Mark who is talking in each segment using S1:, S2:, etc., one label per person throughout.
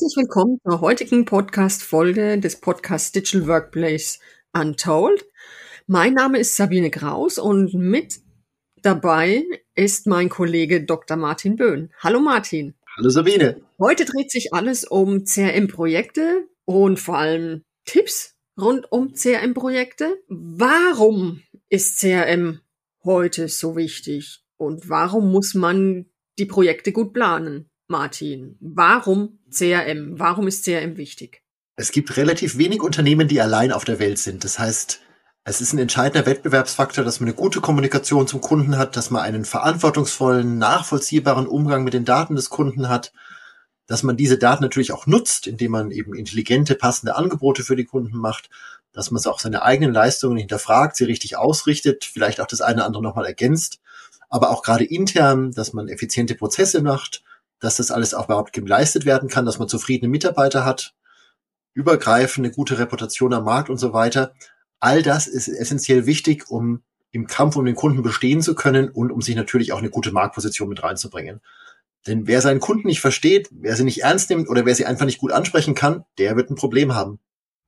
S1: Herzlich willkommen zur heutigen Podcast-Folge des Podcasts Digital Workplace Untold. Mein Name ist Sabine Kraus und mit dabei ist mein Kollege Dr. Martin Böhn. Hallo Martin.
S2: Hallo Sabine.
S1: Heute dreht sich alles um CRM-Projekte und vor allem Tipps rund um CRM-Projekte. Warum ist CRM heute so wichtig und warum muss man die Projekte gut planen? Martin, warum CRM? Warum ist CRM wichtig?
S2: Es gibt relativ wenig Unternehmen, die allein auf der Welt sind. Das heißt, es ist ein entscheidender Wettbewerbsfaktor, dass man eine gute Kommunikation zum Kunden hat, dass man einen verantwortungsvollen, nachvollziehbaren Umgang mit den Daten des Kunden hat, dass man diese Daten natürlich auch nutzt, indem man eben intelligente, passende Angebote für die Kunden macht, dass man auch seine eigenen Leistungen hinterfragt, sie richtig ausrichtet, vielleicht auch das eine oder andere nochmal ergänzt, aber auch gerade intern, dass man effiziente Prozesse macht, dass das alles auch überhaupt geleistet werden kann, dass man zufriedene Mitarbeiter hat, übergreifende gute Reputation am Markt und so weiter. All das ist essentiell wichtig, um im Kampf um den Kunden bestehen zu können und um sich natürlich auch eine gute Marktposition mit reinzubringen. Denn wer seinen Kunden nicht versteht, wer sie nicht ernst nimmt oder wer sie einfach nicht gut ansprechen kann, der wird ein Problem haben.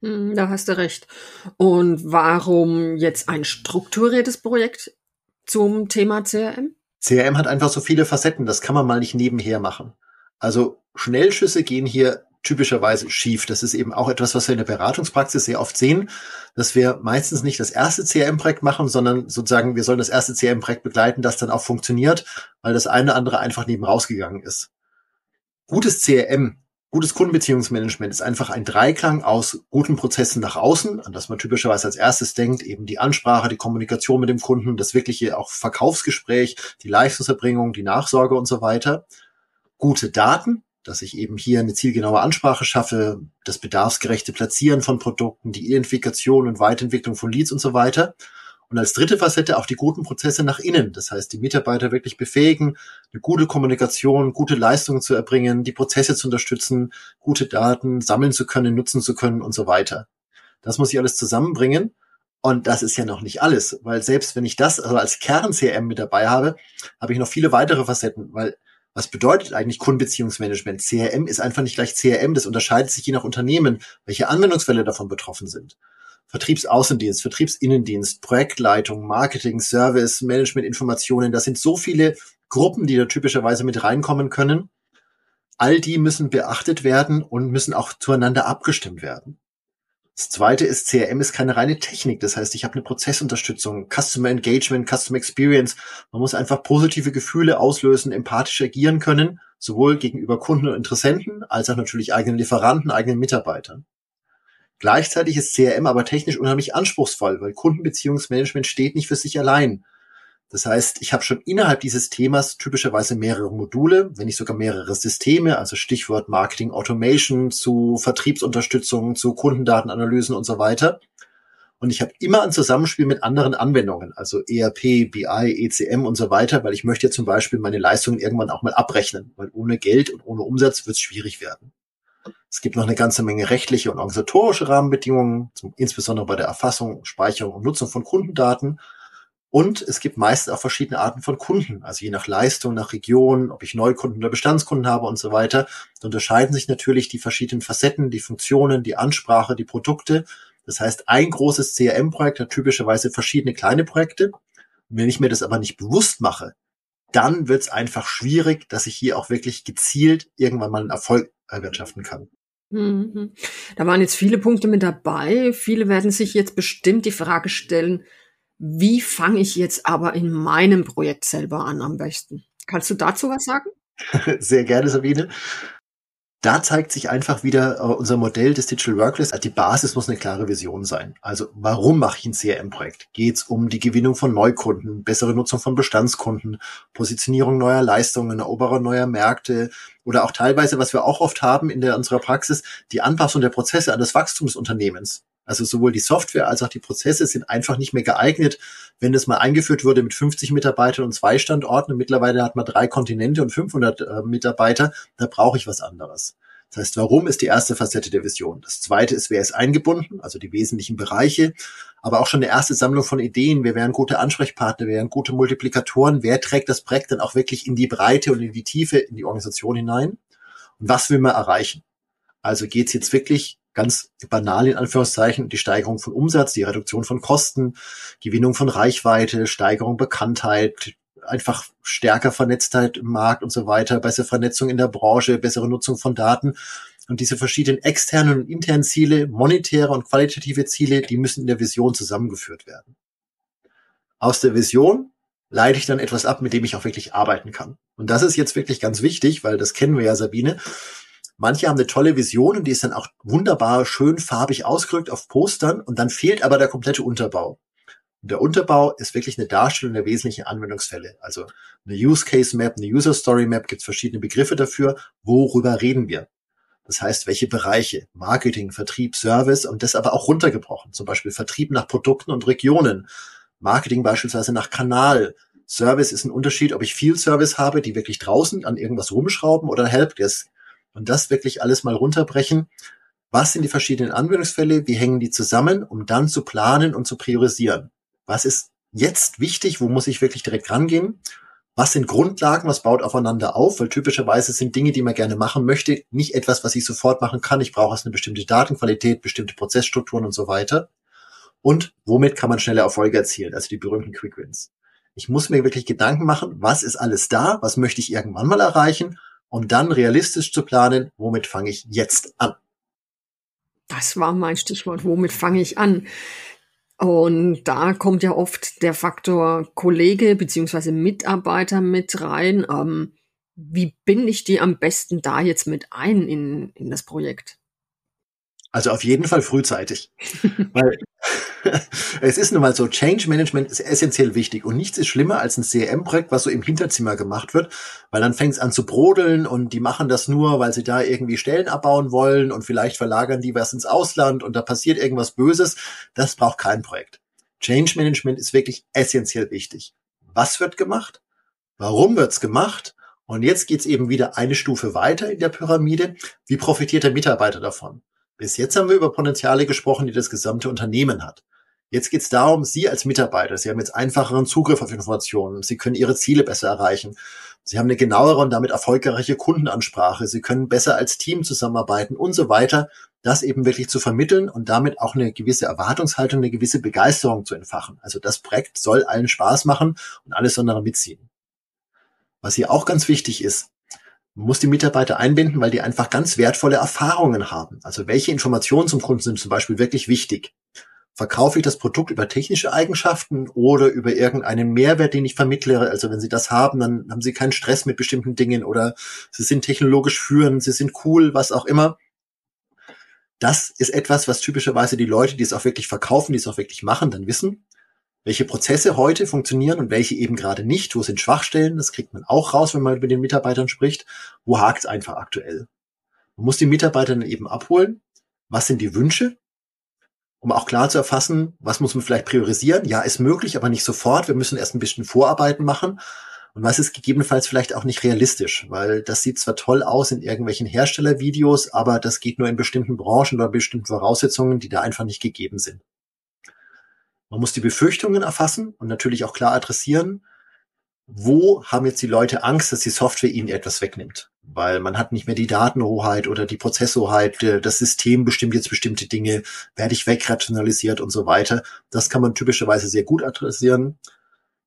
S1: Hm, da hast du recht. Und warum jetzt ein strukturiertes Projekt zum Thema CRM?
S2: CRM hat einfach so viele Facetten, das kann man mal nicht nebenher machen. Also Schnellschüsse gehen hier typischerweise schief. Das ist eben auch etwas, was wir in der Beratungspraxis sehr oft sehen, dass wir meistens nicht das erste CRM-Projekt machen, sondern sozusagen wir sollen das erste CRM-Projekt begleiten, das dann auch funktioniert, weil das eine oder andere einfach neben rausgegangen ist. Gutes CRM Gutes Kundenbeziehungsmanagement ist einfach ein Dreiklang aus guten Prozessen nach außen, an das man typischerweise als erstes denkt, eben die Ansprache, die Kommunikation mit dem Kunden, das wirkliche auch Verkaufsgespräch, die Leistungserbringung, die Nachsorge und so weiter. Gute Daten, dass ich eben hier eine zielgenaue Ansprache schaffe, das bedarfsgerechte Platzieren von Produkten, die Identifikation und Weiterentwicklung von Leads und so weiter. Und als dritte Facette auch die guten Prozesse nach innen. Das heißt, die Mitarbeiter wirklich befähigen, eine gute Kommunikation, gute Leistungen zu erbringen, die Prozesse zu unterstützen, gute Daten sammeln zu können, nutzen zu können und so weiter. Das muss ich alles zusammenbringen. Und das ist ja noch nicht alles, weil selbst wenn ich das also als Kern-CRM mit dabei habe, habe ich noch viele weitere Facetten, weil was bedeutet eigentlich Kundenbeziehungsmanagement? CRM ist einfach nicht gleich CRM, das unterscheidet sich je nach Unternehmen, welche Anwendungsfälle davon betroffen sind. Vertriebsaußendienst, Vertriebsinnendienst, Projektleitung, Marketing, Service, Managementinformationen. Das sind so viele Gruppen, die da typischerweise mit reinkommen können. All die müssen beachtet werden und müssen auch zueinander abgestimmt werden. Das zweite ist, CRM ist keine reine Technik. Das heißt, ich habe eine Prozessunterstützung, Customer Engagement, Customer Experience. Man muss einfach positive Gefühle auslösen, empathisch agieren können, sowohl gegenüber Kunden und Interessenten, als auch natürlich eigenen Lieferanten, eigenen Mitarbeitern. Gleichzeitig ist CRM aber technisch unheimlich anspruchsvoll, weil Kundenbeziehungsmanagement steht nicht für sich allein. Das heißt, ich habe schon innerhalb dieses Themas typischerweise mehrere Module, wenn nicht sogar mehrere Systeme, also Stichwort Marketing Automation zu Vertriebsunterstützung, zu Kundendatenanalysen und so weiter. Und ich habe immer ein Zusammenspiel mit anderen Anwendungen, also ERP, BI, ECM und so weiter, weil ich möchte ja zum Beispiel meine Leistungen irgendwann auch mal abrechnen, weil ohne Geld und ohne Umsatz wird es schwierig werden. Es gibt noch eine ganze Menge rechtliche und organisatorische Rahmenbedingungen, zum, insbesondere bei der Erfassung, Speicherung und Nutzung von Kundendaten. Und es gibt meist auch verschiedene Arten von Kunden, also je nach Leistung, nach Region, ob ich Neukunden oder Bestandskunden habe und so weiter. Da unterscheiden sich natürlich die verschiedenen Facetten, die Funktionen, die Ansprache, die Produkte. Das heißt, ein großes CRM-Projekt hat typischerweise verschiedene kleine Projekte. Und wenn ich mir das aber nicht bewusst mache, dann wird es einfach schwierig, dass ich hier auch wirklich gezielt irgendwann mal einen Erfolg erwirtschaften kann.
S1: Mhm. Da waren jetzt viele Punkte mit dabei. Viele werden sich jetzt bestimmt die Frage stellen, wie fange ich jetzt aber in meinem Projekt selber an am besten? Kannst du dazu was sagen?
S2: Sehr gerne, Sabine da zeigt sich einfach wieder äh, unser Modell des Digital Workplace. Die Basis muss eine klare Vision sein. Also warum mache ich ein CRM-Projekt? Geht es um die Gewinnung von Neukunden, bessere Nutzung von Bestandskunden, Positionierung neuer Leistungen, Eroberung neuer Märkte oder auch teilweise, was wir auch oft haben in der, unserer Praxis, die Anpassung der Prozesse an das Wachstum des Unternehmens. Also sowohl die Software als auch die Prozesse sind einfach nicht mehr geeignet, wenn das mal eingeführt wurde mit 50 Mitarbeitern und zwei Standorten. Mittlerweile hat man drei Kontinente und 500 äh, Mitarbeiter. Da brauche ich was anderes. Das heißt, warum ist die erste Facette der Vision? Das zweite ist, wer ist eingebunden, also die wesentlichen Bereiche, aber auch schon eine erste Sammlung von Ideen. Wir wären gute Ansprechpartner, wir wären gute Multiplikatoren. Wer trägt das Projekt dann auch wirklich in die Breite und in die Tiefe in die Organisation hinein? Und was will man erreichen? Also geht es jetzt wirklich ganz banal in Anführungszeichen, die Steigerung von Umsatz, die Reduktion von Kosten, Gewinnung von Reichweite, Steigerung Bekanntheit, einfach stärker Vernetztheit im Markt und so weiter, bessere Vernetzung in der Branche, bessere Nutzung von Daten. Und diese verschiedenen externen und internen Ziele, monetäre und qualitative Ziele, die müssen in der Vision zusammengeführt werden. Aus der Vision leite ich dann etwas ab, mit dem ich auch wirklich arbeiten kann. Und das ist jetzt wirklich ganz wichtig, weil das kennen wir ja, Sabine. Manche haben eine tolle Vision und die ist dann auch wunderbar schön farbig ausgedrückt auf Postern und dann fehlt aber der komplette Unterbau. Und der Unterbau ist wirklich eine Darstellung der wesentlichen Anwendungsfälle. Also eine Use Case Map, eine User Story Map, gibt es verschiedene Begriffe dafür. Worüber reden wir? Das heißt, welche Bereiche? Marketing, Vertrieb, Service und das aber auch runtergebrochen. Zum Beispiel Vertrieb nach Produkten und Regionen. Marketing beispielsweise nach Kanal. Service ist ein Unterschied, ob ich viel Service habe, die wirklich draußen an irgendwas rumschrauben oder Helpdesk. Und das wirklich alles mal runterbrechen. Was sind die verschiedenen Anwendungsfälle? Wie hängen die zusammen, um dann zu planen und zu priorisieren? Was ist jetzt wichtig? Wo muss ich wirklich direkt rangehen? Was sind Grundlagen? Was baut aufeinander auf? Weil typischerweise sind Dinge, die man gerne machen möchte, nicht etwas, was ich sofort machen kann. Ich brauche eine bestimmte Datenqualität, bestimmte Prozessstrukturen und so weiter. Und womit kann man schnelle Erfolge erzielen? Also die berühmten Quick Wins. Ich muss mir wirklich Gedanken machen, was ist alles da? Was möchte ich irgendwann mal erreichen? Um dann realistisch zu planen, womit fange ich jetzt an.
S1: Das war mein Stichwort, womit fange ich an? Und da kommt ja oft der Faktor Kollege beziehungsweise Mitarbeiter mit rein. Ähm, wie binde ich die am besten da jetzt mit ein in, in das Projekt?
S2: Also auf jeden Fall frühzeitig. Weil es ist nun mal so, Change Management ist essentiell wichtig und nichts ist schlimmer als ein CRM-Projekt, was so im Hinterzimmer gemacht wird, weil dann fängt es an zu brodeln und die machen das nur, weil sie da irgendwie Stellen abbauen wollen und vielleicht verlagern die was ins Ausland und da passiert irgendwas Böses. Das braucht kein Projekt. Change Management ist wirklich essentiell wichtig. Was wird gemacht? Warum wird's gemacht? Und jetzt geht's eben wieder eine Stufe weiter in der Pyramide. Wie profitiert der Mitarbeiter davon? Bis jetzt haben wir über Potenziale gesprochen, die das gesamte Unternehmen hat. Jetzt geht es darum, Sie als Mitarbeiter, Sie haben jetzt einfacheren Zugriff auf Informationen, Sie können Ihre Ziele besser erreichen, Sie haben eine genauere und damit erfolgreiche Kundenansprache, Sie können besser als Team zusammenarbeiten und so weiter, das eben wirklich zu vermitteln und damit auch eine gewisse Erwartungshaltung, eine gewisse Begeisterung zu entfachen. Also das Projekt soll allen Spaß machen und alles andere mitziehen. Was hier auch ganz wichtig ist, man muss die Mitarbeiter einbinden, weil die einfach ganz wertvolle Erfahrungen haben. Also welche Informationen zum Kunden sind zum Beispiel wirklich wichtig? Verkaufe ich das Produkt über technische Eigenschaften oder über irgendeinen Mehrwert, den ich vermittle? Also wenn Sie das haben, dann haben Sie keinen Stress mit bestimmten Dingen oder Sie sind technologisch führend, Sie sind cool, was auch immer. Das ist etwas, was typischerweise die Leute, die es auch wirklich verkaufen, die es auch wirklich machen, dann wissen welche Prozesse heute funktionieren und welche eben gerade nicht, wo sind Schwachstellen, das kriegt man auch raus, wenn man mit den Mitarbeitern spricht, wo hakt es einfach aktuell. Man muss die Mitarbeiter dann eben abholen, was sind die Wünsche, um auch klar zu erfassen, was muss man vielleicht priorisieren. Ja, ist möglich, aber nicht sofort. Wir müssen erst ein bisschen Vorarbeiten machen. Und was ist gegebenenfalls vielleicht auch nicht realistisch, weil das sieht zwar toll aus in irgendwelchen Herstellervideos, aber das geht nur in bestimmten Branchen oder bestimmten Voraussetzungen, die da einfach nicht gegeben sind. Man muss die Befürchtungen erfassen und natürlich auch klar adressieren, wo haben jetzt die Leute Angst, dass die Software ihnen etwas wegnimmt? Weil man hat nicht mehr die Datenhoheit oder die Prozesshoheit, das System bestimmt jetzt bestimmte Dinge, werde ich wegrationalisiert und so weiter. Das kann man typischerweise sehr gut adressieren.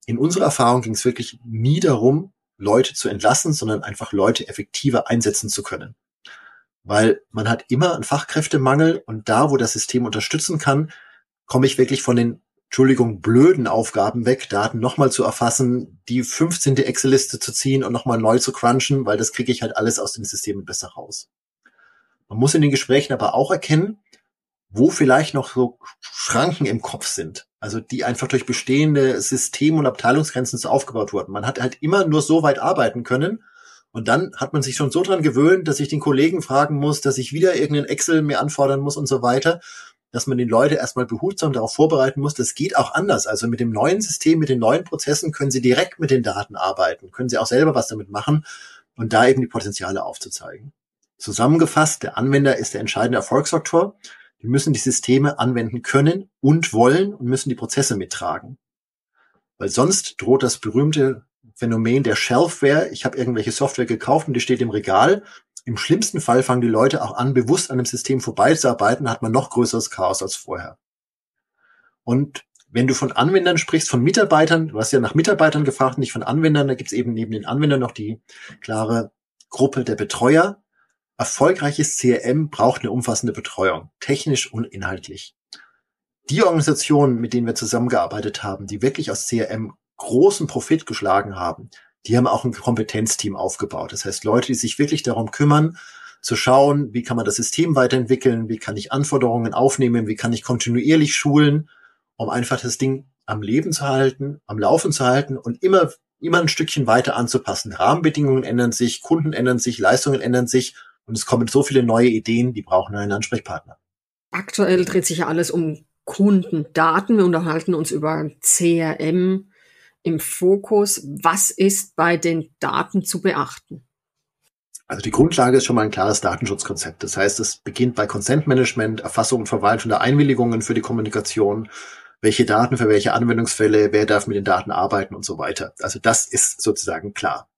S2: In unserer Erfahrung ging es wirklich nie darum, Leute zu entlassen, sondern einfach Leute effektiver einsetzen zu können. Weil man hat immer einen Fachkräftemangel und da, wo das System unterstützen kann, komme ich wirklich von den Entschuldigung, blöden Aufgaben weg, Daten nochmal zu erfassen, die 15. Excel-Liste zu ziehen und nochmal neu zu crunchen, weil das kriege ich halt alles aus den Systemen besser raus. Man muss in den Gesprächen aber auch erkennen, wo vielleicht noch so Schranken im Kopf sind, also die einfach durch bestehende System- und Abteilungsgrenzen so aufgebaut wurden. Man hat halt immer nur so weit arbeiten können und dann hat man sich schon so dran gewöhnt, dass ich den Kollegen fragen muss, dass ich wieder irgendeinen Excel mir anfordern muss und so weiter dass man die Leute erstmal behutsam darauf vorbereiten muss. Das geht auch anders. Also mit dem neuen System, mit den neuen Prozessen können Sie direkt mit den Daten arbeiten, können Sie auch selber was damit machen und da eben die Potenziale aufzuzeigen. Zusammengefasst, der Anwender ist der entscheidende Erfolgsfaktor. Die müssen die Systeme anwenden können und wollen und müssen die Prozesse mittragen. Weil sonst droht das berühmte Phänomen der Shelfware. Ich habe irgendwelche Software gekauft und die steht im Regal Im schlimmsten Fall fangen die Leute auch an, bewusst an dem System vorbeizuarbeiten, hat man noch größeres Chaos als vorher. Und wenn du von Anwendern sprichst, von Mitarbeitern, du hast ja nach Mitarbeitern gefragt, nicht von Anwendern, da gibt es eben neben den Anwendern noch die klare Gruppe der Betreuer. Erfolgreiches CRM braucht eine umfassende Betreuung, technisch und inhaltlich. Die Organisationen, mit denen wir zusammengearbeitet haben, die wirklich aus CRM großen Profit geschlagen haben, die haben auch ein Kompetenzteam aufgebaut. Das heißt, Leute, die sich wirklich darum kümmern, zu schauen, wie kann man das System weiterentwickeln, wie kann ich Anforderungen aufnehmen, wie kann ich kontinuierlich schulen, um einfach das Ding am Leben zu halten, am Laufen zu halten und immer, immer ein Stückchen weiter anzupassen. Rahmenbedingungen ändern sich, Kunden ändern sich, Leistungen ändern sich und es kommen so viele neue Ideen, die brauchen einen Ansprechpartner.
S1: Aktuell dreht sich ja alles um Kundendaten. Wir unterhalten uns über CRM im Fokus. Was ist bei den Daten zu beachten?
S2: Also die Grundlage ist schon mal ein klares Datenschutzkonzept. Das heißt, es beginnt bei Consent Management, Erfassung und Verwaltung der Einwilligungen für die Kommunikation, welche Daten für welche Anwendungsfälle, wer darf mit den Daten arbeiten und so weiter. Also das ist sozusagen klar.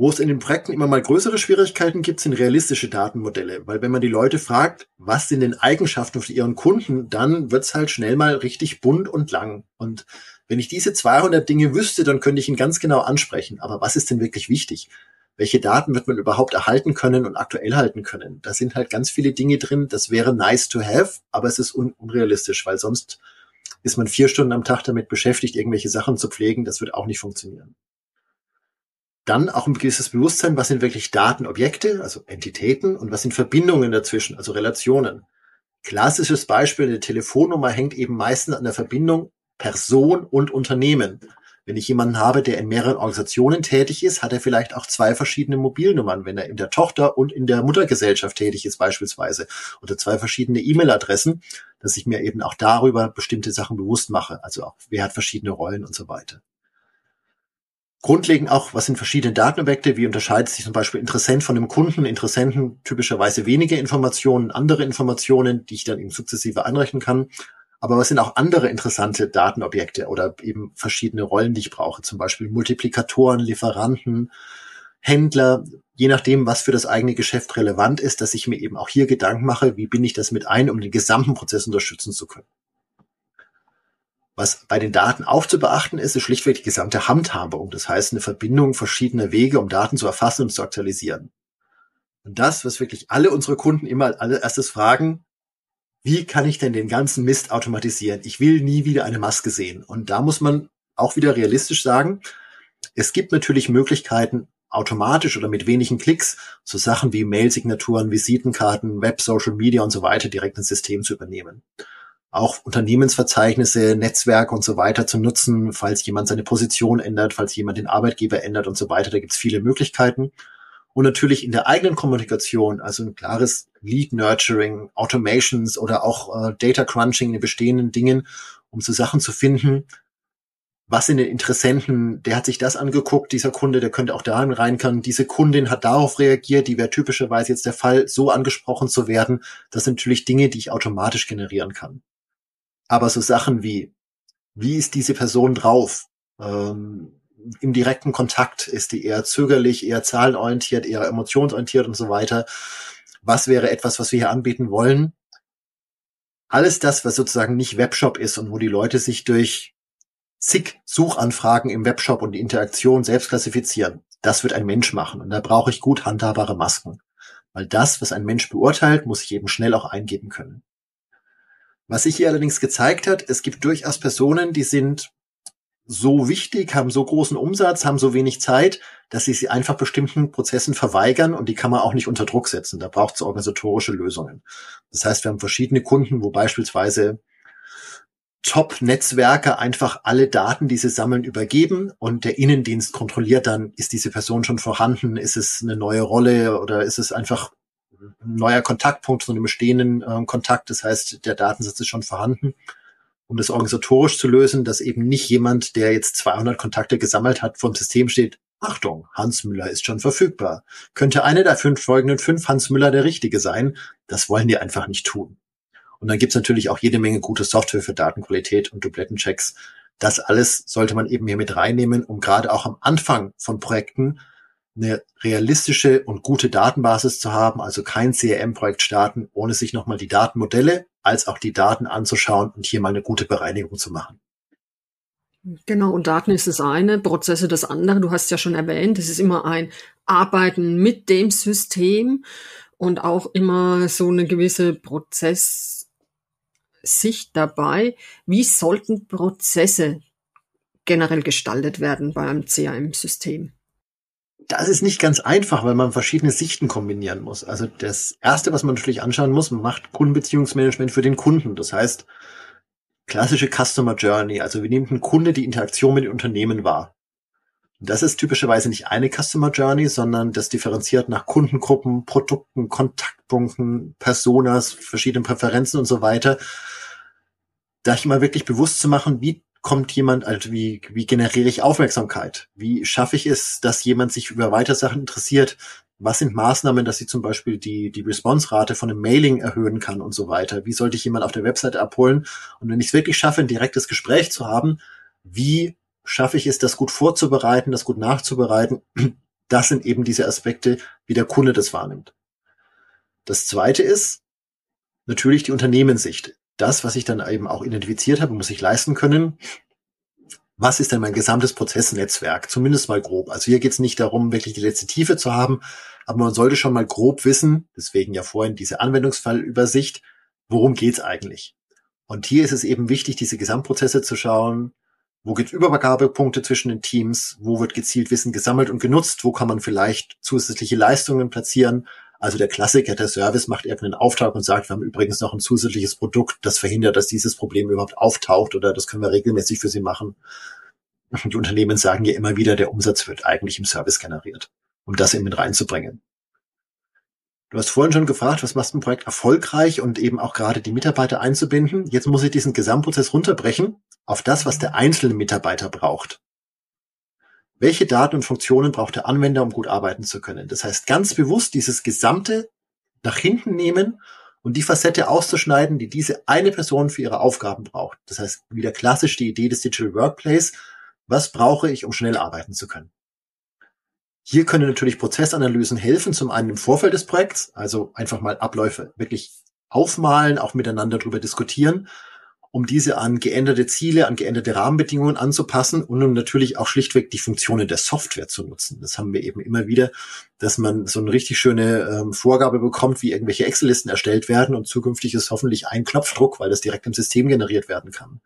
S2: Wo es in den Projekten immer mal größere Schwierigkeiten gibt, sind realistische Datenmodelle. Weil wenn man die Leute fragt, was sind denn Eigenschaften für ihren Kunden, dann wird's halt schnell mal richtig bunt und lang. Und wenn ich diese 200 Dinge wüsste, dann könnte ich ihn ganz genau ansprechen. Aber was ist denn wirklich wichtig? Welche Daten wird man überhaupt erhalten können und aktuell halten können? Da sind halt ganz viele Dinge drin. Das wäre nice to have, aber es ist un unrealistisch, weil sonst ist man vier Stunden am Tag damit beschäftigt, irgendwelche Sachen zu pflegen. Das wird auch nicht funktionieren. Dann auch ein gewisses Bewusstsein, was sind wirklich Datenobjekte, also Entitäten, und was sind Verbindungen dazwischen, also Relationen. Klassisches Beispiel, eine Telefonnummer hängt eben meistens an der Verbindung Person und Unternehmen. Wenn ich jemanden habe, der in mehreren Organisationen tätig ist, hat er vielleicht auch zwei verschiedene Mobilnummern, wenn er in der Tochter und in der Muttergesellschaft tätig ist beispielsweise. Oder zwei verschiedene E-Mail-Adressen, dass ich mir eben auch darüber bestimmte Sachen bewusst mache. Also auch, wer hat verschiedene Rollen und so weiter. Grundlegend auch, was sind verschiedene Datenobjekte, wie unterscheidet sich zum Beispiel Interessent von einem Kunden, Interessenten typischerweise wenige Informationen, andere Informationen, die ich dann eben sukzessive einrechnen kann. Aber was sind auch andere interessante Datenobjekte oder eben verschiedene Rollen, die ich brauche, zum Beispiel Multiplikatoren, Lieferanten, Händler, je nachdem, was für das eigene Geschäft relevant ist, dass ich mir eben auch hier Gedanken mache, wie bin ich das mit ein, um den gesamten Prozess unterstützen zu können. Was bei den Daten auch zu beachten ist, ist schlichtweg die gesamte Handhabung. Das heißt, eine Verbindung verschiedener Wege, um Daten zu erfassen und zu aktualisieren. Und das, was wirklich alle unsere Kunden immer als erstes fragen, wie kann ich denn den ganzen Mist automatisieren? Ich will nie wieder eine Maske sehen. Und da muss man auch wieder realistisch sagen, es gibt natürlich Möglichkeiten, automatisch oder mit wenigen Klicks so Sachen wie Mail-Signaturen, Visitenkarten, Web, Social Media und so weiter direkt ins System zu übernehmen auch Unternehmensverzeichnisse, Netzwerke und so weiter zu nutzen, falls jemand seine Position ändert, falls jemand den Arbeitgeber ändert und so weiter. Da gibt es viele Möglichkeiten. Und natürlich in der eigenen Kommunikation, also ein klares Lead Nurturing, Automations oder auch äh, Data Crunching in bestehenden Dingen, um so Sachen zu finden, was in den Interessenten, der hat sich das angeguckt, dieser Kunde, der könnte auch darin rein können, diese Kundin hat darauf reagiert, die wäre typischerweise jetzt der Fall, so angesprochen zu werden. Das sind natürlich Dinge, die ich automatisch generieren kann. Aber so Sachen wie, wie ist diese Person drauf? Ähm, Im direkten Kontakt ist die eher zögerlich, eher zahlenorientiert, eher emotionsorientiert und so weiter. Was wäre etwas, was wir hier anbieten wollen? Alles das, was sozusagen nicht Webshop ist und wo die Leute sich durch zig Suchanfragen im Webshop und die Interaktion selbst klassifizieren, das wird ein Mensch machen. Und da brauche ich gut handhabbare Masken. Weil das, was ein Mensch beurteilt, muss ich eben schnell auch eingeben können. Was sich hier allerdings gezeigt hat, es gibt durchaus Personen, die sind so wichtig, haben so großen Umsatz, haben so wenig Zeit, dass sie sie einfach bestimmten Prozessen verweigern und die kann man auch nicht unter Druck setzen. Da braucht es organisatorische Lösungen. Das heißt, wir haben verschiedene Kunden, wo beispielsweise Top-Netzwerke einfach alle Daten, die sie sammeln, übergeben und der Innendienst kontrolliert dann, ist diese Person schon vorhanden, ist es eine neue Rolle oder ist es einfach ein neuer Kontaktpunkt zu einem bestehenden äh, Kontakt. Das heißt, der Datensatz ist schon vorhanden. Um das organisatorisch zu lösen, dass eben nicht jemand, der jetzt 200 Kontakte gesammelt hat, vom System steht, Achtung, Hans Müller ist schon verfügbar. Könnte eine der fünf folgenden fünf Hans Müller der Richtige sein? Das wollen die einfach nicht tun. Und dann gibt's natürlich auch jede Menge gute Software für Datenqualität und Dublettenchecks. Das alles sollte man eben hier mit reinnehmen, um gerade auch am Anfang von Projekten eine realistische und gute Datenbasis zu haben, also kein CRM-Projekt starten, ohne sich nochmal die Datenmodelle als auch die Daten anzuschauen und hier mal eine gute Bereinigung zu machen.
S1: Genau, und Daten ist das eine, Prozesse das andere. Du hast ja schon erwähnt, es ist immer ein Arbeiten mit dem System und auch immer so eine gewisse Prozesssicht dabei. Wie sollten Prozesse generell gestaltet werden beim CRM-System?
S2: Das ist nicht ganz einfach, weil man verschiedene Sichten kombinieren muss. Also das erste, was man natürlich anschauen muss, macht Kundenbeziehungsmanagement für den Kunden. Das heißt, klassische Customer Journey. Also wie nimmt ein Kunde die Interaktion mit den Unternehmen wahr? das ist typischerweise nicht eine Customer Journey, sondern das differenziert nach Kundengruppen, Produkten, Kontaktpunkten, Personas, verschiedenen Präferenzen und so weiter. Da ich mal wirklich bewusst zu machen, wie kommt jemand, also wie, wie generiere ich Aufmerksamkeit? Wie schaffe ich es, dass jemand sich über weitere Sachen interessiert? Was sind Maßnahmen, dass ich zum Beispiel die, die Response-Rate von einem Mailing erhöhen kann und so weiter? Wie sollte ich jemand auf der Webseite abholen? Und wenn ich es wirklich schaffe, ein direktes Gespräch zu haben, wie schaffe ich es, das gut vorzubereiten, das gut nachzubereiten? Das sind eben diese Aspekte, wie der Kunde das wahrnimmt. Das zweite ist natürlich die Unternehmenssicht das, was ich dann eben auch identifiziert habe, muss ich leisten können. Was ist denn mein gesamtes Prozessnetzwerk? Zumindest mal grob. Also hier geht es nicht darum, wirklich die letzte Tiefe zu haben, aber man sollte schon mal grob wissen, deswegen ja vorhin diese Anwendungsfallübersicht, worum geht's eigentlich? Und hier ist es eben wichtig, diese Gesamtprozesse zu schauen, wo gibt Übergabepunkte zwischen den Teams, wo wird gezielt Wissen gesammelt und genutzt, wo kann man vielleicht zusätzliche Leistungen platzieren, also der Klassiker, der Service macht irgendeinen Auftrag und sagt, wir haben übrigens noch ein zusätzliches Produkt, das verhindert, dass dieses Problem überhaupt auftaucht oder das können wir regelmäßig für Sie machen. Die Unternehmen sagen ja immer wieder, der Umsatz wird eigentlich im Service generiert, um das eben mit reinzubringen. Du hast vorhin schon gefragt, was macht ein Projekt erfolgreich und eben auch gerade die Mitarbeiter einzubinden. Jetzt muss ich diesen Gesamtprozess runterbrechen auf das, was der einzelne Mitarbeiter braucht. Welche Daten und Funktionen braucht der Anwender, um gut arbeiten zu können? Das heißt, ganz bewusst dieses gesamte nach hinten nehmen und die Facette auszuschneiden, die diese eine Person für ihre Aufgaben braucht. Das heißt, wieder klassisch die Idee des Digital Workplace. Was brauche ich, um schnell arbeiten zu können? Hier können natürlich Prozessanalysen helfen, zum einen im Vorfeld des Projekts, also einfach mal Abläufe wirklich aufmalen, auch miteinander darüber diskutieren um diese an geänderte Ziele, an geänderte Rahmenbedingungen anzupassen und um natürlich auch schlichtweg die Funktionen der Software zu nutzen. Das haben wir eben immer wieder, dass man so eine richtig schöne ähm, Vorgabe bekommt, wie irgendwelche Excel-Listen erstellt werden und zukünftig ist hoffentlich ein Knopfdruck, weil das direkt im System generiert werden kann.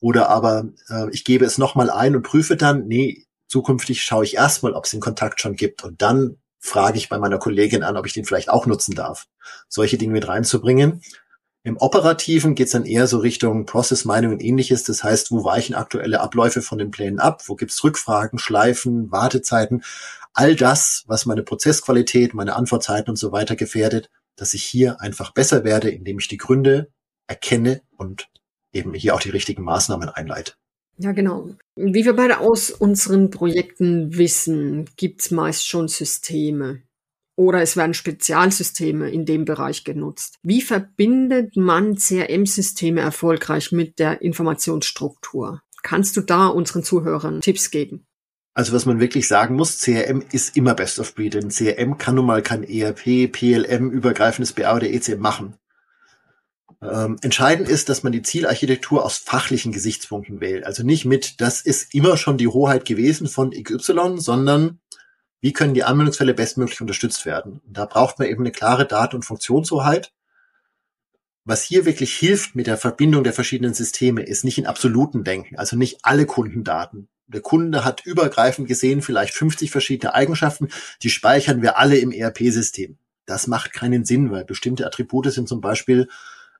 S2: Oder aber äh, ich gebe es nochmal ein und prüfe dann, nee, zukünftig schaue ich erstmal, ob es den Kontakt schon gibt und dann frage ich bei meiner Kollegin an, ob ich den vielleicht auch nutzen darf. Solche Dinge mit reinzubringen im Operativen geht es dann eher so Richtung Process Mining und ähnliches. Das heißt, wo weichen aktuelle Abläufe von den Plänen ab? Wo gibt's Rückfragen, Schleifen, Wartezeiten? All das, was meine Prozessqualität, meine Antwortzeiten und so weiter gefährdet, dass ich hier einfach besser werde, indem ich die Gründe erkenne und eben hier auch die richtigen Maßnahmen einleite.
S1: Ja, genau. Wie wir beide aus unseren Projekten wissen, gibt's meist schon Systeme oder es werden Spezialsysteme in dem Bereich genutzt. Wie verbindet man CRM-Systeme erfolgreich mit der Informationsstruktur? Kannst du da unseren Zuhörern Tipps geben?
S2: Also was man wirklich sagen muss, CRM ist immer Best of Breed, denn CRM kann nun mal kein ERP, PLM, übergreifendes BA oder ECM machen. Ähm, entscheidend ist, dass man die Zielarchitektur aus fachlichen Gesichtspunkten wählt. Also nicht mit, das ist immer schon die Hoheit gewesen von XY, sondern wie können die Anwendungsfälle bestmöglich unterstützt werden. Und da braucht man eben eine klare Daten- und Funktionshoheit. Was hier wirklich hilft mit der Verbindung der verschiedenen Systeme, ist nicht in absoluten Denken, also nicht alle Kundendaten. Der Kunde hat übergreifend gesehen vielleicht 50 verschiedene Eigenschaften, die speichern wir alle im ERP-System. Das macht keinen Sinn, weil bestimmte Attribute sind zum Beispiel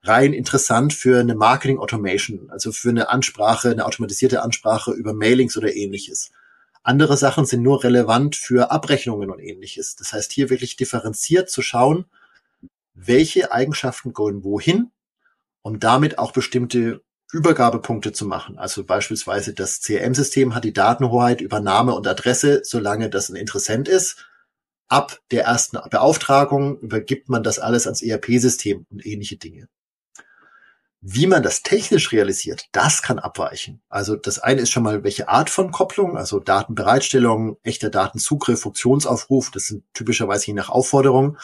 S2: rein interessant für eine Marketing Automation, also für eine Ansprache, eine automatisierte Ansprache über Mailings oder ähnliches. Andere Sachen sind nur relevant für Abrechnungen und ähnliches. Das heißt, hier wirklich differenziert zu schauen, welche Eigenschaften gehen wohin, um damit auch bestimmte Übergabepunkte zu machen. Also beispielsweise das CRM-System hat die Datenhoheit über Name und Adresse, solange das ein Interessent ist. Ab der ersten Beauftragung übergibt man das alles ans ERP-System und ähnliche Dinge. Wie man das technisch realisiert, das kann abweichen. Also das eine ist schon mal, welche Art von Kopplung, also Datenbereitstellung, echter Datenzugriff, Funktionsaufruf, das sind typischerweise je nach Aufforderung.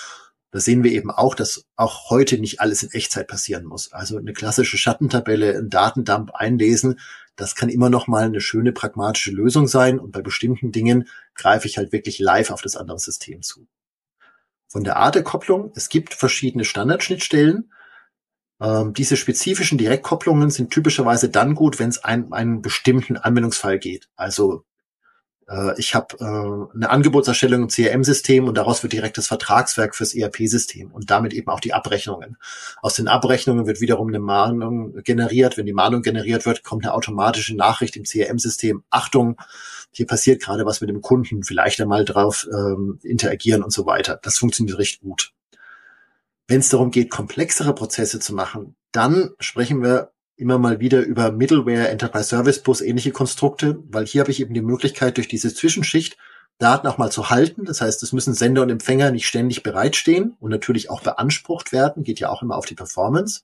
S2: Da sehen wir eben auch, dass auch heute nicht alles in Echtzeit passieren muss. Also eine klassische Schattentabelle, ein Datendump einlesen, das kann immer noch mal eine schöne pragmatische Lösung sein. Und bei bestimmten Dingen greife ich halt wirklich live auf das andere System zu. Von der Art der Kopplung, es gibt verschiedene Standardschnittstellen. Ähm, diese spezifischen Direktkopplungen sind typischerweise dann gut, wenn es ein, einen bestimmten Anwendungsfall geht. Also äh, ich habe äh, eine Angebotserstellung im CRM-System und daraus wird direkt das Vertragswerk fürs ERP-System und damit eben auch die Abrechnungen. Aus den Abrechnungen wird wiederum eine Mahnung generiert. Wenn die Mahnung generiert wird, kommt eine automatische Nachricht im CRM-System. Achtung, hier passiert gerade was mit dem Kunden, vielleicht einmal drauf ähm, interagieren und so weiter. Das funktioniert recht gut. Wenn es darum geht, komplexere Prozesse zu machen, dann sprechen wir immer mal wieder über Middleware, Enterprise Service Bus, ähnliche Konstrukte, weil hier habe ich eben die Möglichkeit, durch diese Zwischenschicht Daten auch mal zu halten. Das heißt, es müssen Sender und Empfänger nicht ständig bereitstehen und natürlich auch beansprucht werden, geht ja auch immer auf die Performance.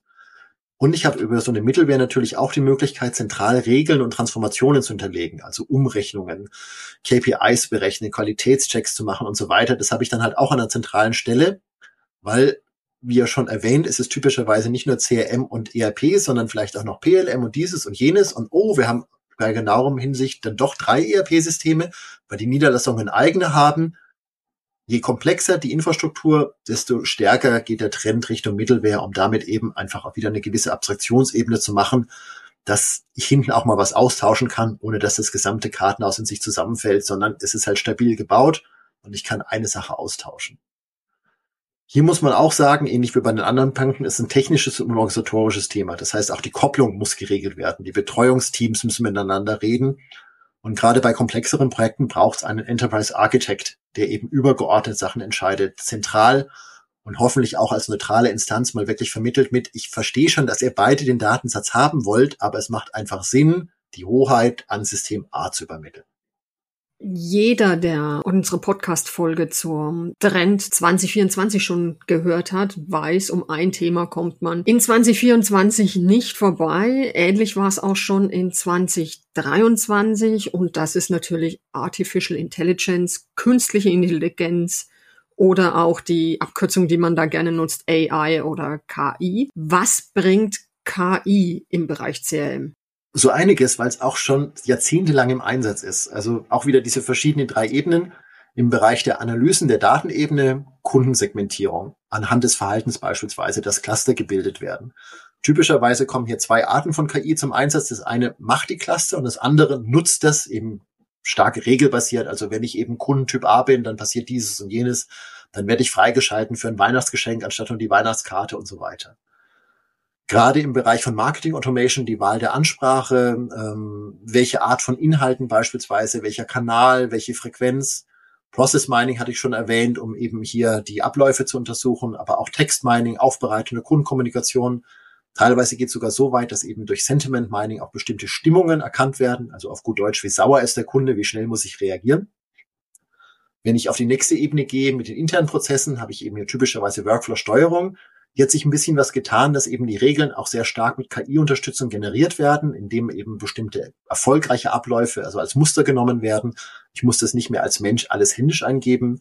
S2: Und ich habe über so eine Middleware natürlich auch die Möglichkeit, zentral Regeln und Transformationen zu hinterlegen, also Umrechnungen, KPIs berechnen, Qualitätschecks zu machen und so weiter. Das habe ich dann halt auch an einer zentralen Stelle, weil wie ja schon erwähnt, ist es typischerweise nicht nur CRM und ERP, sondern vielleicht auch noch PLM und dieses und jenes. Und oh, wir haben bei genauerem Hinsicht dann doch drei ERP-Systeme, weil die Niederlassungen eigene haben. Je komplexer die Infrastruktur, desto stärker geht der Trend Richtung Mittelware, um damit eben einfach auch wieder eine gewisse Abstraktionsebene zu machen, dass ich hinten auch mal was austauschen kann, ohne dass das gesamte Kartenhaus in sich zusammenfällt, sondern es ist halt stabil gebaut und ich kann eine Sache austauschen. Hier muss man auch sagen, ähnlich wie bei den anderen Punkten, ist ein technisches und organisatorisches Thema. Das heißt, auch die Kopplung muss geregelt werden. Die Betreuungsteams müssen miteinander reden. Und gerade bei komplexeren Projekten braucht es einen Enterprise Architect, der eben übergeordnet Sachen entscheidet, zentral und hoffentlich auch als neutrale Instanz mal wirklich vermittelt mit, ich verstehe schon, dass ihr beide den Datensatz haben wollt, aber es macht einfach Sinn, die Hoheit an System A zu übermitteln.
S1: Jeder, der unsere Podcast-Folge zur Trend 2024 schon gehört hat, weiß, um ein Thema kommt man in 2024 nicht vorbei. Ähnlich war es auch schon in 2023 und das ist natürlich Artificial Intelligence, künstliche Intelligenz oder auch die Abkürzung, die man da gerne nutzt, AI oder KI. Was bringt KI im Bereich CRM?
S2: So einiges, weil es auch schon jahrzehntelang im Einsatz ist. Also auch wieder diese verschiedenen drei Ebenen im Bereich der Analysen der Datenebene, Kundensegmentierung, anhand des Verhaltens beispielsweise, dass Cluster gebildet werden. Typischerweise kommen hier zwei Arten von KI zum Einsatz. Das eine macht die Cluster und das andere nutzt das eben stark regelbasiert. Also wenn ich eben Kundentyp A bin, dann passiert dieses und jenes. Dann werde ich freigeschalten für ein Weihnachtsgeschenk anstatt um die Weihnachtskarte und so weiter gerade im Bereich von Marketing Automation die Wahl der Ansprache, ähm, welche Art von Inhalten beispielsweise, welcher Kanal, welche Frequenz. Process Mining hatte ich schon erwähnt, um eben hier die Abläufe zu untersuchen, aber auch Text Mining, aufbereitende Kundenkommunikation. Teilweise geht es sogar so weit, dass eben durch Sentiment Mining auch bestimmte Stimmungen erkannt werden. Also auf gut Deutsch, wie sauer ist der Kunde, wie schnell muss ich reagieren. Wenn ich auf die nächste Ebene gehe mit den internen Prozessen, habe ich eben hier typischerweise Workflow-Steuerung. Hier hat sich ein bisschen was getan, dass eben die Regeln auch sehr stark mit KI-Unterstützung generiert werden, indem eben bestimmte erfolgreiche Abläufe, also als Muster genommen werden. Ich muss das nicht mehr als Mensch alles händisch eingeben.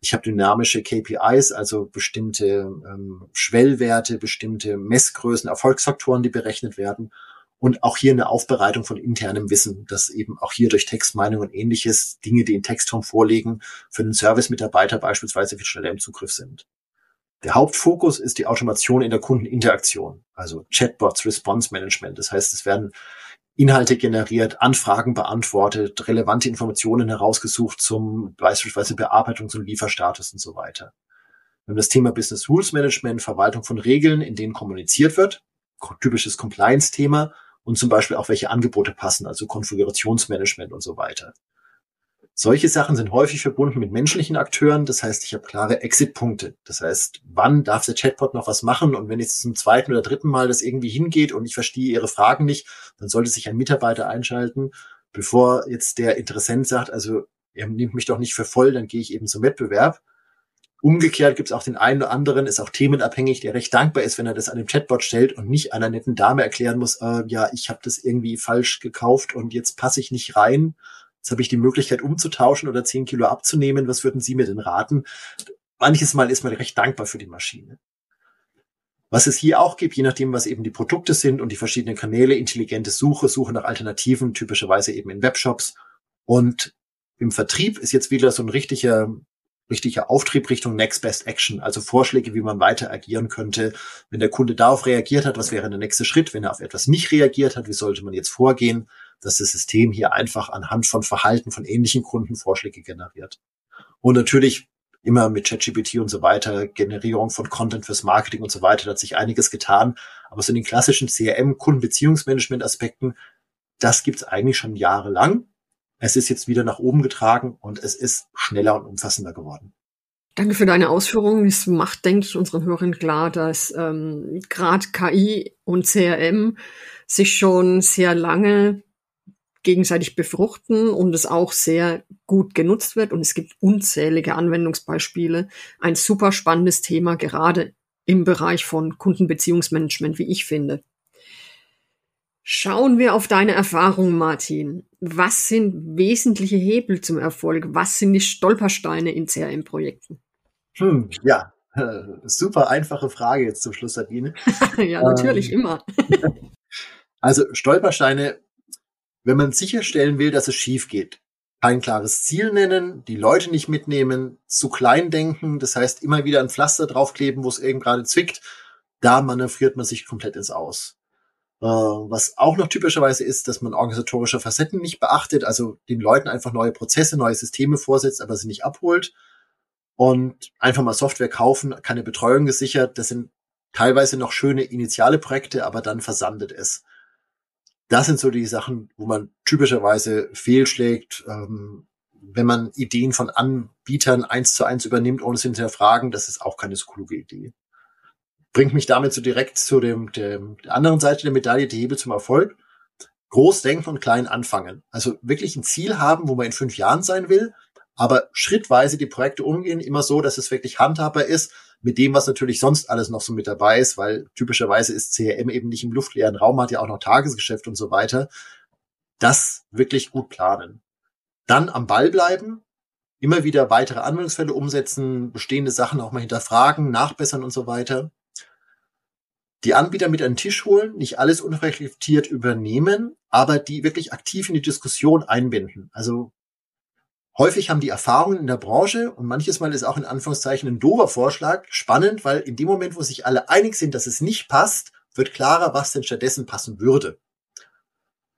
S2: Ich habe dynamische KPIs, also bestimmte ähm, Schwellwerte, bestimmte Messgrößen, Erfolgsfaktoren, die berechnet werden. Und auch hier eine Aufbereitung von internem Wissen, dass eben auch hier durch Textmeinung und ähnliches Dinge, die in Textform vorliegen, für den Service-Mitarbeiter beispielsweise viel schneller im Zugriff sind. Der Hauptfokus ist die Automation in der Kundeninteraktion, also Chatbots, Response Management. Das heißt, es werden Inhalte generiert, Anfragen beantwortet, relevante Informationen herausgesucht zum beispielsweise Bearbeitung zum Lieferstatus und so weiter. Wir haben das Thema Business Rules Management, Verwaltung von Regeln, in denen kommuniziert wird, typisches Compliance-Thema und zum Beispiel auch welche Angebote passen, also Konfigurationsmanagement und so weiter. Solche Sachen sind häufig verbunden mit menschlichen Akteuren. Das heißt, ich habe klare Exit-Punkte. Das heißt, wann darf der Chatbot noch was machen? Und wenn jetzt zum zweiten oder dritten Mal das irgendwie hingeht und ich verstehe Ihre Fragen nicht, dann sollte sich ein Mitarbeiter einschalten, bevor jetzt der Interessent sagt, also er nimmt mich doch nicht für voll, dann gehe ich eben zum Wettbewerb. Umgekehrt gibt es auch den einen oder anderen, ist auch themenabhängig, der recht dankbar ist, wenn er das an dem Chatbot stellt und nicht einer netten Dame erklären muss, äh, ja, ich habe das irgendwie falsch gekauft und jetzt passe ich nicht rein. Jetzt habe ich die Möglichkeit umzutauschen oder zehn Kilo abzunehmen. Was würden Sie mir denn raten? Manches Mal ist man recht dankbar für die Maschine. Was es hier auch gibt, je nachdem, was eben die Produkte sind und die verschiedenen Kanäle, intelligente Suche, Suche nach Alternativen, typischerweise eben in Webshops. Und im Vertrieb ist jetzt wieder so ein richtiger richtiger Auftrieb Richtung Next Best Action, also Vorschläge, wie man weiter agieren könnte. Wenn der Kunde darauf reagiert hat, was wäre der nächste Schritt? Wenn er auf etwas nicht reagiert hat, wie sollte man jetzt vorgehen, dass das System hier einfach anhand von Verhalten von ähnlichen Kunden Vorschläge generiert. Und natürlich immer mit ChatGPT und so weiter, Generierung von Content fürs Marketing und so weiter, da hat sich einiges getan. Aber so in den klassischen CRM, Kundenbeziehungsmanagement-Aspekten, das gibt's eigentlich schon jahrelang. Es ist jetzt wieder nach oben getragen und es ist schneller und umfassender geworden.
S1: Danke für deine Ausführungen. Es macht, denke ich, unseren Hörern klar, dass ähm, gerade KI und CRM sich schon sehr lange gegenseitig befruchten und es auch sehr gut genutzt wird. Und es gibt unzählige Anwendungsbeispiele. Ein super spannendes Thema, gerade im Bereich von Kundenbeziehungsmanagement, wie ich finde. Schauen wir auf deine Erfahrungen, Martin. Was sind wesentliche Hebel zum Erfolg? Was sind die Stolpersteine in CRM-Projekten?
S2: Hm, ja, super einfache Frage jetzt zum Schluss, Sabine.
S1: ja, natürlich, ähm, immer.
S2: also Stolpersteine, wenn man sicherstellen will, dass es schief geht. Kein klares Ziel nennen, die Leute nicht mitnehmen, zu klein denken, das heißt immer wieder ein Pflaster draufkleben, wo es eben gerade zwickt, da manövriert man sich komplett ins Aus. Äh, was auch noch typischerweise ist, dass man organisatorische Facetten nicht beachtet, also den Leuten einfach neue Prozesse, neue Systeme vorsetzt, aber sie nicht abholt. Und einfach mal Software kaufen, keine Betreuung gesichert. Das sind teilweise noch schöne initiale Projekte, aber dann versandet es. Das sind so die Sachen, wo man typischerweise fehlschlägt, ähm, wenn man Ideen von Anbietern eins zu eins übernimmt, ohne es hinterfragen, das ist auch keine so kluge Idee bringt mich damit so direkt zu dem, dem der anderen Seite der Medaille, die Hebel zum Erfolg. Groß denken und klein anfangen. Also wirklich ein Ziel haben, wo man in fünf Jahren sein will, aber schrittweise die Projekte umgehen, immer so, dass es wirklich handhabbar ist, mit dem, was natürlich sonst alles noch so mit dabei ist, weil typischerweise ist CRM eben nicht im luftleeren Raum, hat ja auch noch Tagesgeschäft und so weiter. Das wirklich gut planen. Dann am Ball bleiben, immer wieder weitere Anwendungsfälle umsetzen, bestehende Sachen auch mal hinterfragen, nachbessern und so weiter die Anbieter mit an den Tisch holen, nicht alles unreflektiert übernehmen, aber die wirklich aktiv in die Diskussion einbinden. Also häufig haben die Erfahrungen in der Branche und manches Mal ist auch in Anführungszeichen ein dober Vorschlag spannend, weil in dem Moment, wo sich alle einig sind, dass es nicht passt, wird klarer, was denn stattdessen passen würde.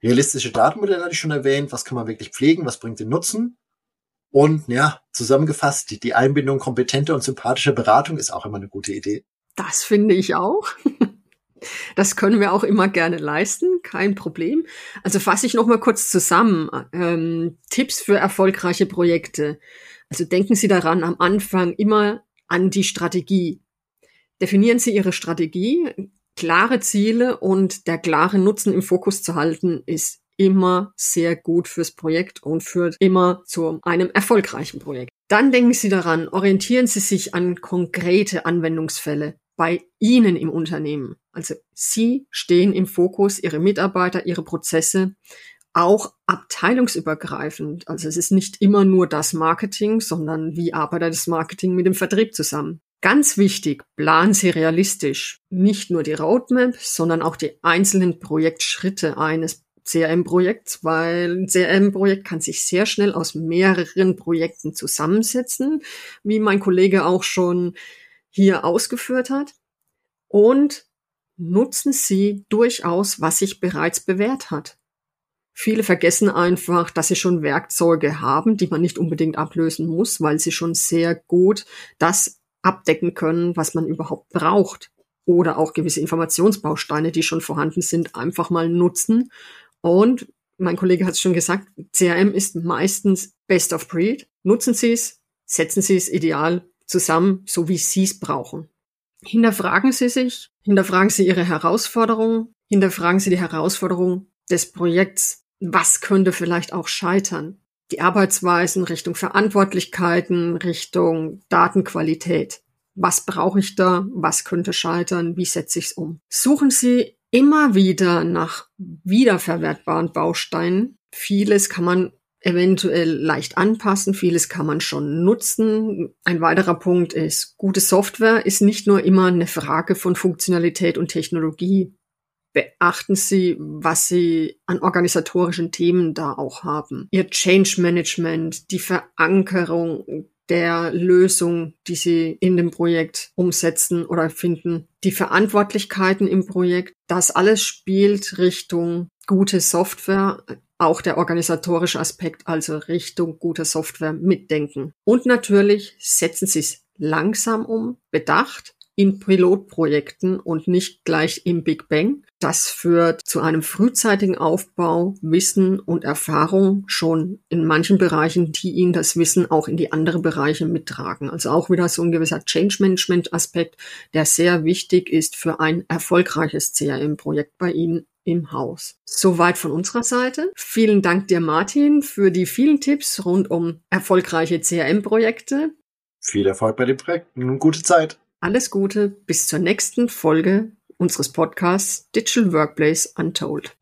S2: Realistische Datenmodelle hatte ich schon erwähnt, was kann man wirklich pflegen, was bringt den Nutzen. Und ja, zusammengefasst, die Einbindung kompetenter und sympathischer Beratung ist auch immer eine gute Idee.
S1: Das finde ich auch. Das können wir auch immer gerne leisten, kein Problem. Also fasse ich noch mal kurz zusammen. Ähm, Tipps für erfolgreiche Projekte. Also denken Sie daran, am Anfang immer an die Strategie. Definieren Sie Ihre Strategie. Klare Ziele und der klare Nutzen im Fokus zu halten, ist immer sehr gut fürs Projekt und führt immer zu einem erfolgreichen Projekt. Dann denken Sie daran, orientieren Sie sich an konkrete Anwendungsfälle bei Ihnen im Unternehmen. Also Sie stehen im Fokus, Ihre Mitarbeiter, Ihre Prozesse, auch abteilungsübergreifend. Also es ist nicht immer nur das Marketing, sondern wie arbeitet das Marketing mit dem Vertrieb zusammen. Ganz wichtig, planen Sie realistisch nicht nur die Roadmap, sondern auch die einzelnen Projektschritte eines CRM-Projekts, weil ein CRM-Projekt kann sich sehr schnell aus mehreren Projekten zusammensetzen, wie mein Kollege auch schon hier ausgeführt hat und nutzen Sie durchaus, was sich bereits bewährt hat. Viele vergessen einfach, dass sie schon Werkzeuge haben, die man nicht unbedingt ablösen muss, weil sie schon sehr gut das abdecken können, was man überhaupt braucht. Oder auch gewisse Informationsbausteine, die schon vorhanden sind, einfach mal nutzen. Und mein Kollege hat es schon gesagt, CRM ist meistens Best of Breed. Nutzen Sie es, setzen Sie es ideal zusammen, so wie Sie es brauchen. Hinterfragen Sie sich, hinterfragen Sie Ihre Herausforderungen, hinterfragen Sie die Herausforderung des Projekts. Was könnte vielleicht auch scheitern? die Arbeitsweisen, Richtung Verantwortlichkeiten, Richtung Datenqualität. Was brauche ich da? Was könnte scheitern? Wie setze ich es um? Suchen Sie immer wieder nach wiederverwertbaren Bausteinen. Vieles kann man eventuell leicht anpassen, vieles kann man schon nutzen. Ein weiterer Punkt ist, gute Software ist nicht nur immer eine Frage von Funktionalität und Technologie. Beachten Sie, was Sie an organisatorischen Themen da auch haben. Ihr Change Management, die Verankerung der Lösung, die Sie in dem Projekt umsetzen oder finden, die Verantwortlichkeiten im Projekt, das alles spielt Richtung gute Software, auch der organisatorische Aspekt, also Richtung guter Software mitdenken. Und natürlich setzen Sie es langsam um, bedacht, in Pilotprojekten und nicht gleich im Big Bang. Das führt zu einem frühzeitigen Aufbau, Wissen und Erfahrung schon in manchen Bereichen, die Ihnen das Wissen auch in die anderen Bereiche mittragen. Also auch wieder so ein gewisser Change Management Aspekt, der sehr wichtig ist für ein erfolgreiches CRM-Projekt bei Ihnen im Haus. Soweit von unserer Seite. Vielen Dank dir, Martin, für die vielen Tipps rund um erfolgreiche CRM-Projekte.
S2: Viel Erfolg bei den Projekten und gute Zeit.
S1: Alles Gute bis zur nächsten Folge unseres Podcasts Digital Workplace Untold.